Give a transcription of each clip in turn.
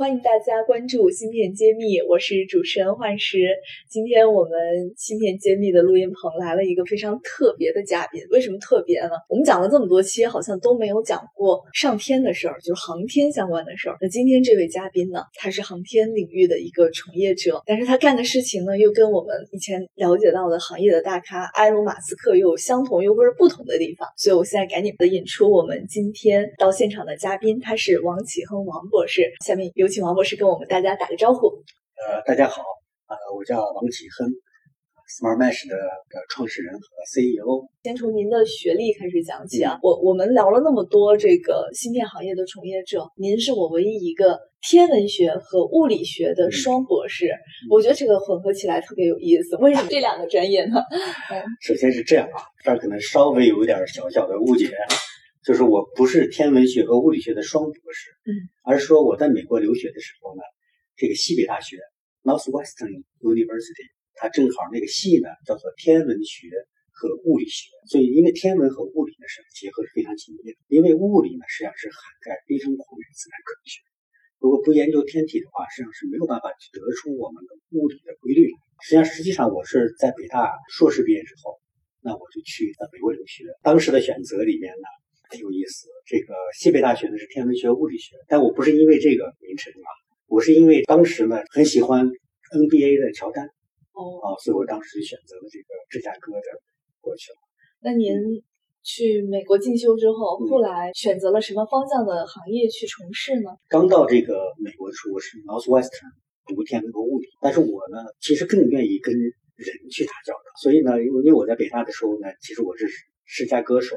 欢迎大家关注芯片揭秘，我是主持人幻石。今天我们芯片揭秘的录音棚来了一个非常特别的嘉宾，为什么特别呢？我们讲了这么多期，好像都没有讲过上天的事儿，就是航天相关的事儿。那今天这位嘉宾呢，他是航天领域的一个从业者，但是他干的事情呢，又跟我们以前了解到的行业的大咖埃隆·马斯克又有相同又或者不同的地方。所以我现在赶紧的引出我们今天到现场的嘉宾，他是王启亨王博士。下面有。请王博士跟我们大家打个招呼。呃，大家好，呃，我叫王启亨，Smart Mesh 的的创始人和 CEO。先从您的学历开始讲起啊。我我们聊了那么多这个芯片行业的从业者，您是我唯一一个天文学和物理学的双博士。我觉得这个混合起来特别有意思。为什么 这两个专业呢？首先是这样啊，这儿可能稍微有一点小小的误解。就是我不是天文学和物理学的双博士，嗯，而是说我在美国留学的时候呢，这个西北大学 Northwestern University，它正好那个系呢叫做天文学和物理学，所以因为天文和物理呢是结合是非常紧密的，因为物理呢实际上是涵盖非常广的自然科学，如果不研究天体的话，实际上是没有办法去得出我们的物理的规律。实际上，实际上我是在北大硕士毕业之后，那我就去在美国留学，当时的选择里面呢。很有意思，这个西北大学呢是天文学、物理学，但我不是因为这个名称啊，我是因为当时呢很喜欢 NBA 的乔丹，哦，啊，所以我当时就选择了这个芝加哥的过去了。那您去美国进修之后，后来选择了什么方向的行业去从事呢？刚到这个美国的时候，我是 Northwestern 读天文和物理，但是我呢其实更愿意跟人去打交道，所以呢，因为我在北大的时候呢，其实我是世家歌手。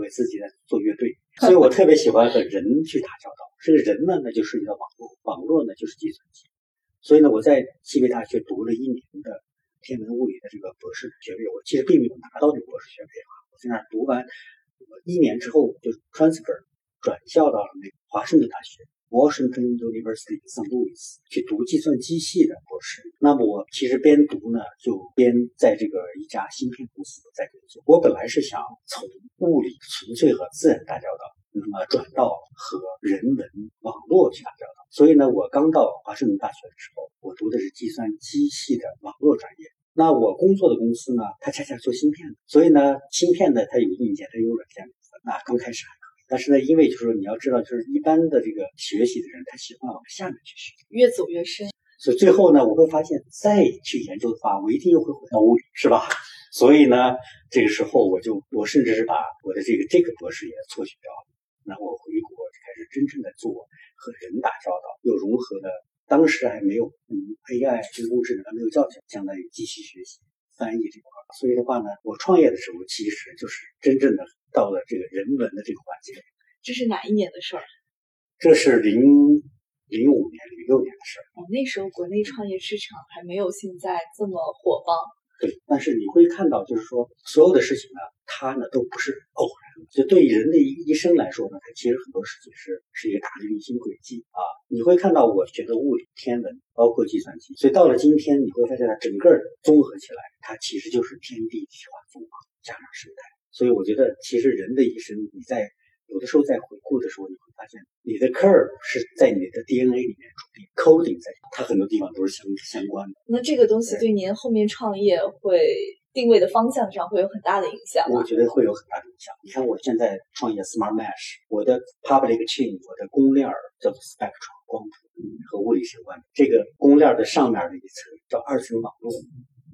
为自己在做乐队，所以我特别喜欢和人去打交道。这个人呢，那就涉及到网络，网络呢就是计算机。所以呢，我在西北大学读了一年的天文物理的这个博士学位，我其实并没有拿到这个博士学位啊。我在那读完一年之后，就 transfer 转校到了那个华盛顿大学。Washington University St. Louis 去读计算机系的博士，那么我其实边读呢，就边在这个一家芯片公司在工作。我本来是想从物理纯粹和自然打交道，那么转到和人文网络去打交道。所以呢，我刚到华盛顿大学的时候，我读的是计算机系的网络专业。那我工作的公司呢，它恰恰做芯片的，所以呢，芯片呢，它有硬件，它有软件。那刚开始还。但是呢，因为就是你要知道，就是一般的这个学习的人，他喜欢往下面去学，越走越深。所以最后呢，我会发现再去研究的话，我一定又会回到物理，是吧？所以呢，这个时候我就我甚至是把我的这个这个博士也辍学掉了。那我回国就开始真正的做和人打交道，又融合了当时还没有嗯 AI 人工智能还没有叫起来，相当于机器学习、翻译这块。所以的话呢，我创业的时候其实就是真正的。到了这个人文的这个环节，这是哪一年的事儿？这是零零五年、零六年的事儿。哦，那时候国内创业市场还没有现在这么火爆。对，但是你会看到，就是说所有的事情呢，它呢都不是偶然。就对于人的一生来说呢，它其实很多事情是是一个大的运行轨迹啊。你会看到，我学的物理、天文，包括计算机，所以到了今天，你会发现它整个综合起来，它其实就是天地一体化综合加上生态。所以我觉得，其实人的一生，你在有的时候在回顾的时候，你会发现，你的 curve 是在你的 DNA 里面注定，coding 在它很多地方都是相相关的。那这个东西对您后面创业会定位的方向上会有很大的影响。我觉得会有很大的影响。你看，我现在创业 Smart Mesh，我的 public chain，我的公链叫做 Spectrum 光谱，和物理相关的。这个公链的上面的一层叫二层网络，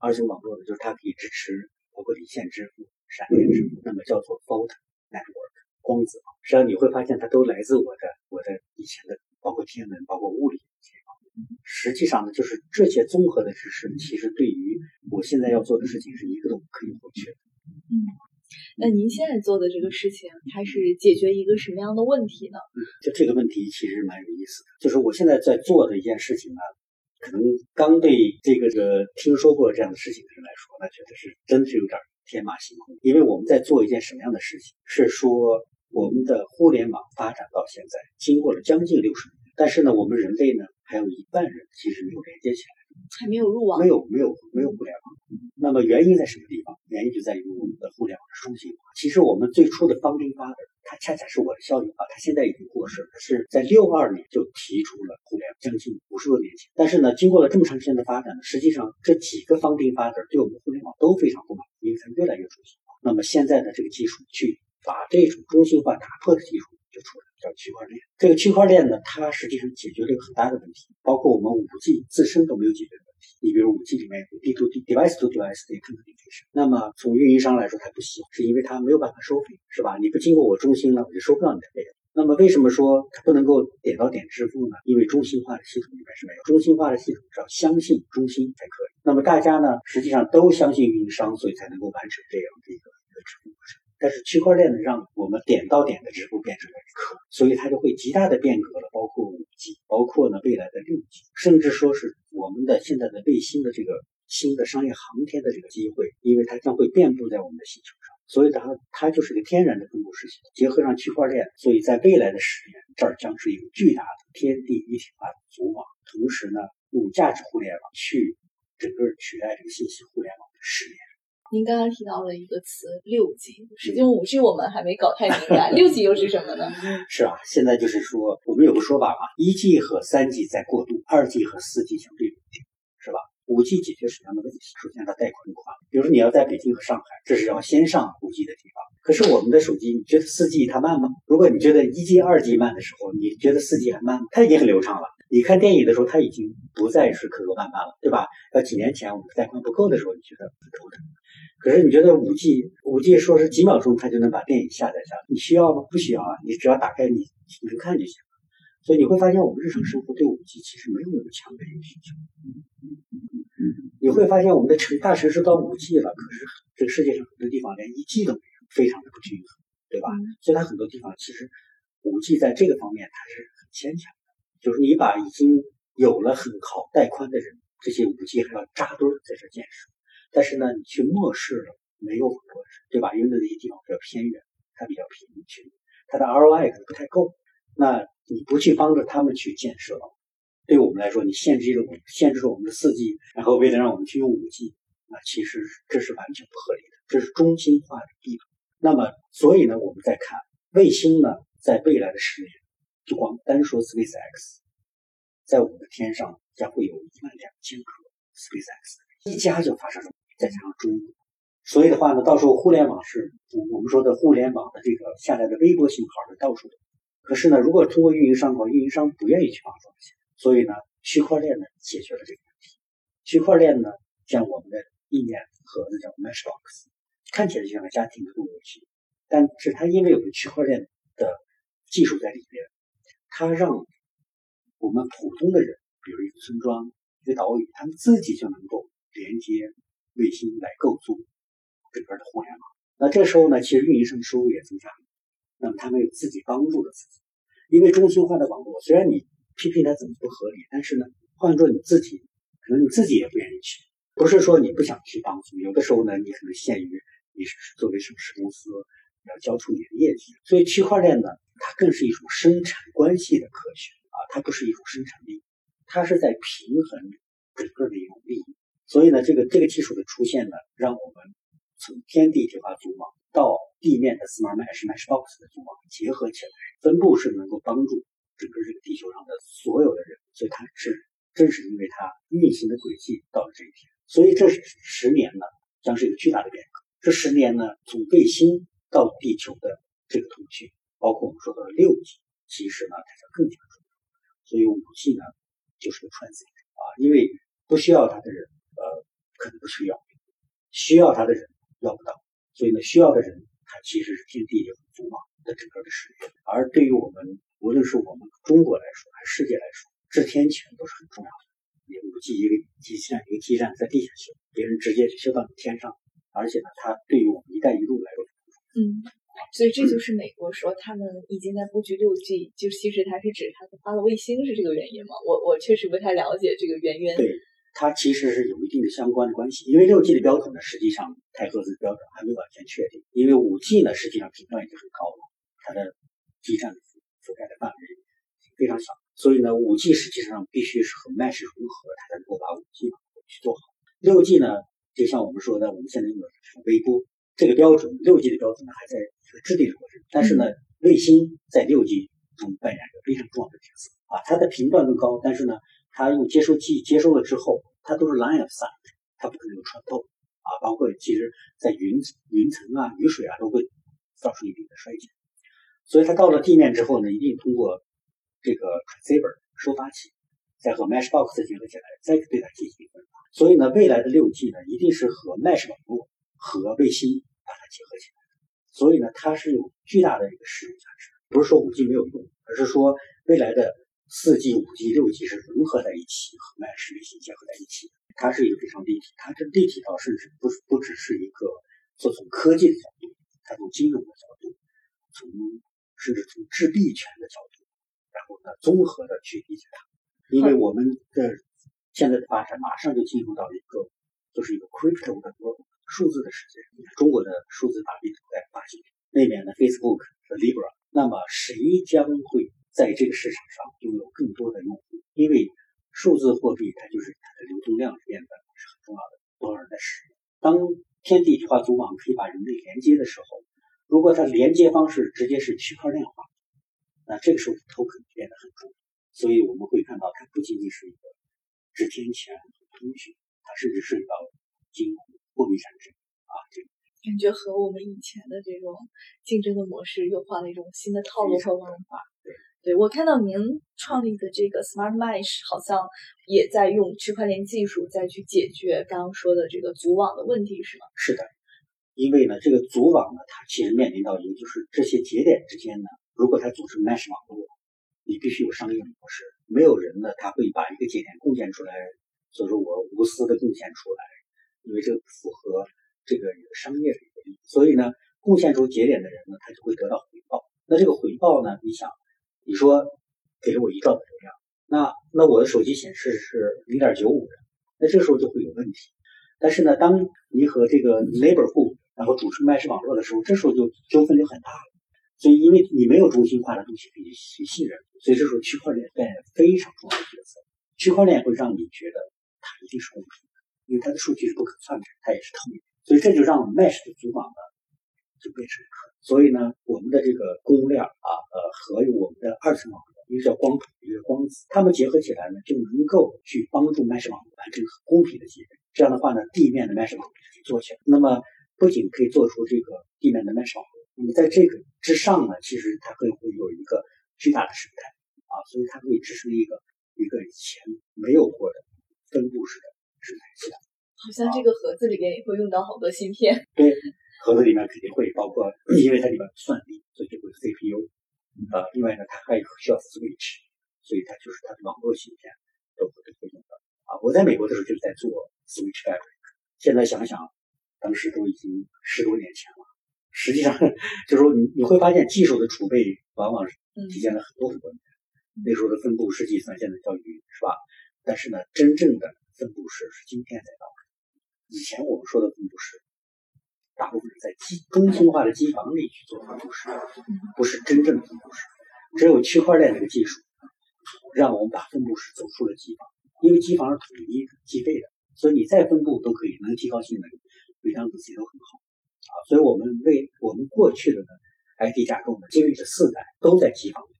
二层网络呢，就是它可以支持包括离线支付。闪电支付，那么叫做 photon network 光子网，实际上你会发现它都来自我的我的以前的，包括天文，包括物理。实际上呢，就是这些综合的知识，其实对于我现在要做的事情是一个都不可以或缺的。嗯，那您现在做的这个事情，它是解决一个什么样的问题呢？就这个问题其实蛮有意思的，就是我现在在做的一件事情呢，可能刚对这个个听说过这样的事情的人来说，那觉得是真的是有点。天马行空，因为我们在做一件什么样的事情？是说我们的互联网发展到现在，经过了将近六十年，但是呢，我们人类呢，还有一半人其实没有连接起来。还没有入网，没有没有没有互联网。那么原因在什么地方？原因就在于我们的互联网的中心化。其实我们最初的方丁发的，他恰恰是我的校友啊，他现在已经过世了，是在六二年就提出了互联网，将近五十多年前。但是呢，经过了这么长时间的发展呢，实际上这几个方丁发的对我们互联网都非常不满，因为它越来越中心化。那么现在的这个技术去把这种中心化打破的技术就出来。叫区块链，这个区块链呢，它实际上解决了一个很大的问题，包括我们五 G 自身都没有解决的问题。你比如五 G 里面有 D to D device to device 的点对点通信那么从运营商来说，它不行，是因为它没有办法收费，是吧？你不经过我中心呢，我就收不到你的费用。那么为什么说它不能够点到点支付呢？因为中心化的系统里面是没有中心化的系统，是要相信中心才可以。那么大家呢，实际上都相信运营商，所以才能够完成这样的一个。但是区块链呢，让我们点到点的支付变成了可，所以它就会极大的变革了，包括五 G，包括呢未来的六 G，甚至说是我们的现在的卫星的这个新的商业航天的这个机会，因为它将会遍布在我们的星球上，所以它它就是个天然的分布式，结合上区块链，所以在未来的十年，这儿将是一个巨大的天地一体化的组网，同时呢，用价值互联网去整个取代这个信息互联网的十年。您刚刚提到了一个词六 G，实际五 G 我们还没搞太明白，六 G 又是什么呢？是啊，现在就是说，我们有个说法嘛，一 G 和三 G 在过渡，二 G 和四 G 相对稳定，是吧？五 G 解决什么样的问题？首先它带宽宽，比如说你要在北京和上海，这是要先上五 G 的地方。可是我们的手机，你觉得四 G 它慢吗？如果你觉得一 G、二 G 慢的时候，你觉得四 G 还慢吗？它已经很流畅了。你看电影的时候，它已经不再是磕磕绊绊了，对吧？要几年前我们带宽不够的时候，你觉得很头疼。可是你觉得五 G 五 G 说是几秒钟它就能把电影下载下来，你需要吗？不需要啊，你只要打开你能看就行了。所以你会发现我们日常生活对五 G 其实没有那么强的一个需求。你会发现我们的城大城市到五 G 了，可是这个世界上很多地方连一 G 都没有，非常的不均衡，对吧？所以它很多地方其实五 G 在这个方面它是很牵强的，就是你把已经有了很好带宽的人，这些五 G 还要扎堆在这建设。但是呢，你去漠视了没有很多，对吧？因为那些地方比较偏远，它比较贫穷，它的 ROI 可能不太够。那你不去帮着他们去建设，对我们来说，你限制了我们，限制了我们的四 G，然后为了让我们去用五 G，那其实这是完全不合理的，这是中心化的地方。那么，所以呢，我们再看卫星呢，在未来的十年，就光单说 SpaceX，在我们的天上将会有一万两千颗 SpaceX，一家就发射了。再加上中国，所以的话呢，到时候互联网是我们说的互联网的这个下来的微波信号是到处的。可是呢，如果通过运营商的话，运营商不愿意去帮助这些，所以呢，区块链呢解决了这个问题。区块链呢，像我们的意念盒子叫 Matchbox，看起来就像个家庭的路由器，但是它因为有个区块链的技术在里边，它让我们普通的人，比如一个村庄、一个岛屿，他们自己就能够连接。卫星来构筑整个的互联网，那这时候呢，其实运营商的收入也增加了。那么他们有自己帮助了自己，因为中心化的网络，虽然你批评它怎么不合理，但是呢，换做你自己，可能你自己也不愿意去。不是说你不想去帮助，有的时候呢，你可能限于你是作为上市公司要交出你的业绩。所以区块链呢，它更是一种生产关系的科学啊，它不是一种生产力，它是在平衡整个的一种利益。所以呢，这个这个技术的出现呢，让我们从天地一体化组网到地面的 Smart Mesh Meshbox 的组网结合起来，分布式能够帮助整个这个地球上的所有的人。所以它是正是因为它运行的轨迹到了这一天，所以这十年呢将是一个巨大的变革。这十年呢，从卫星到地球的这个通讯，包括我们说的六 G，其实呢它将更加重要。所以五 G 呢就是个 transit 啊，因为不需要它的人。呃，可能不需要，需要他的人要不到，所以呢，需要的人他其实是天地也很足嘛的整个的事业。而对于我们，无论是我们中国来说，还是世界来说，制天权都是很重要的。你五 G 一个基站，一个基站在地下修，别人直接就修到你天上，而且呢，它对于我们“一带一路”来说，嗯，所以这就是美国说他们已经在布局六 G，就其实它是指它发了卫星是这个原因吗？我我确实不太了解这个渊源。对。它其实是有一定的相关的关系，因为六 G 的标准呢，实际上太赫兹标准还没完全确定。因为五 G 呢，实际上频段已经很高了，它的基站覆覆盖的范围非常小，所以呢，五 G 实际上必须是和 Mesh 融合，它才能够把五 G 去做好。六 G 呢，就像我们说的，我们现在用的是微波这个标准，六 G 的标准呢还在一个制定的过程，但是呢，卫星在六 G 中扮演着非常重要的角色啊，它的频段更高，但是呢，它用接收器接收了之后，它都是 line of sight，它不可能有穿透啊，包括其实在云云层啊、雨水啊都会造成一定的衰减，所以它到了地面之后呢，一定通过这个 transceiver 收发器，再和 mesh box 结合起来，再对它进行分发。所以呢，未来的六 G 呢，一定是和 mesh 网络和卫星把它结合起来。所以呢，它是有巨大的一个使用价值。不是说五 G 没有用，而是说未来的四 G、五 G、六 G 是融合在一起，和 mesh 卫星结合在一起。它是一个非常立体，它这立体到甚至不不只是一个做从科技的角度，它从金融的角度，从甚至从制币权的角度。然后呢，综合的去理解它，因为我们的现在的发展马上就进入到一个就是一个 crypto 的数字的世界。中国的数字法币在发行，那边的 Facebook 和 Libra，那么谁将会在这个市场上拥有更多的用户？因为数字货币它就是它的流通量变得是很重要的，多少人在使用？当天地一体化组网可以把人类连接的时候，如果它连接方式直接是区块链化。那这个时候，token 变得很重，所以我们会看到，它不仅仅是一个值钱钱和通讯，它甚至涉及到金融、货币产生啊，这个感觉和我们以前的这种竞争的模式又换了一种新的套路和玩法。对，我看到您创立的这个 Smart Mesh 好像也在用区块链技术再去解决刚刚说的这个组网的问题，是吗？是的，因为呢，这个组网呢，它其实面临到一个就是这些节点之间呢。如果它组成 mesh 网络，你必须有商业模式。没有人呢，他会把一个节点贡献出来，所以说我无私的贡献出来，因为这符合这个商业的一个利益。所以呢，贡献出节点的人呢，他就会得到回报。那这个回报呢，你想，你说给了我一兆的流量，那那我的手机显示是零点九五的，那这时候就会有问题。但是呢，当你和这个 neighborhood 然后组成 mesh 网络的时候，这时候就纠纷就很大了。所以，因为你没有中心化的东西可以信任，所以这时候区块链扮演非常重要的角色。区块链会让你觉得它一定是公平的，因为它的数据是不可篡改，它也是透明。所以这就让 Mesh 的组网呢就变成可。所以呢，我们的这个公链啊，呃，和我们的二次网络，一个叫光谱，一个光子，它们结合起来呢，就能够去帮助 Mesh 网络完成公平的节点。这样的话呢，地面的 Mesh 网络可以做起来。那么不仅可以做出这个地面的 Mesh 网络。那么在这个之上呢，其实它会会有一个巨大的生态啊，所以它可以支撑一个一个以前没有过的分布式的生态系统。好像这个盒子里面也会用到好多芯片。对，盒子里面肯定会包括，因为它里面算力，所以就会 CPU 啊。另外呢，它还需要 switch，所以它就是它的网络芯片都会都会用到啊。我在美国的时候就是在做 switch fabric，现在想想，当时都已经十多年前了。实际上，就是说，你你会发现技术的储备往往是体现了很多很多年。那时候的分布式计算现在叫云，是吧？但是呢，真正的分布式是今天才到的。以前我们说的分布式，大部分是在机中心化的机房里去做分布式，不是真正的分布式。只有区块链这个技术，让我们把分布式走出了机房，因为机房是统一计费的，所以你再分布都可以，能提高性能，每张子集都很好。啊，所以我们为我们过去的呢，IT 架构呢，经历了四代都在机房里，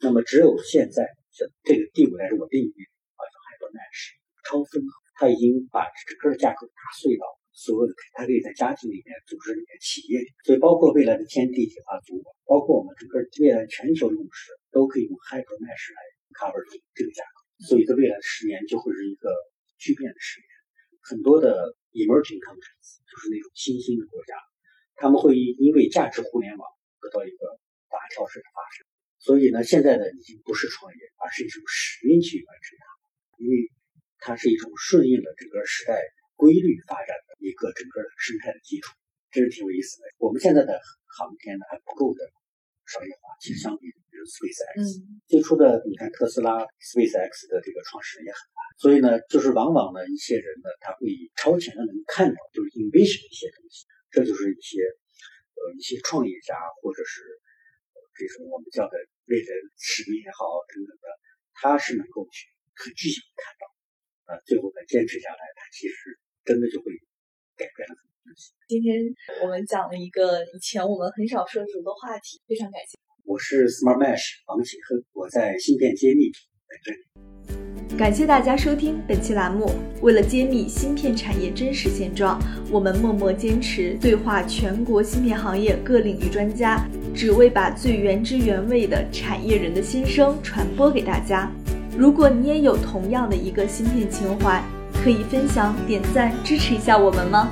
那么只有现在这这个第五代是我定义啊，叫 HyperMesh 超分合，它已经把整个架构打碎到所有的，它可以在家庭里面、组织里面、企业里面，所以包括未来的天地一体化组网，包括我们整个未来全球用时都可以用 HyperMesh 来 cover 这个架构，所以在未来的十年就会是一个巨变的十年，很多的 emerging countries 就是那种新兴的国家。他们会因因为价值互联网得到一个大跳式的发生，所以呢，现在呢已经不是创业，而是一种使命去完成它，因为它是一种顺应了整个时代规律发展的一个整个的生态的基础，这是挺有意思的。我们现在的航天呢还不够的商业化，其实相比比如 SpaceX 最初的，你看特斯拉 SpaceX 的这个创始人也很难，所以呢，就是往往呢一些人呢他会超前的能看到，就是 invision 一些东西。这就是一些呃一些创业家或者是这这种我们叫的为人使命也好等等的，他是能够去很具象的看到，呃，最后呢坚持下来，他其实真的就会改变了很多东西。今天我们讲了一个以前我们很少涉足的话题，非常感谢。我是 Smart Mesh 王启亨，我在芯片揭秘在这里。感谢大家收听本期栏目。为了揭秘芯片产业真实现状，我们默默坚持对话全国芯片行业各领域专家，只为把最原汁原味的产业人的心声传播给大家。如果你也有同样的一个芯片情怀，可以分享、点赞、支持一下我们吗？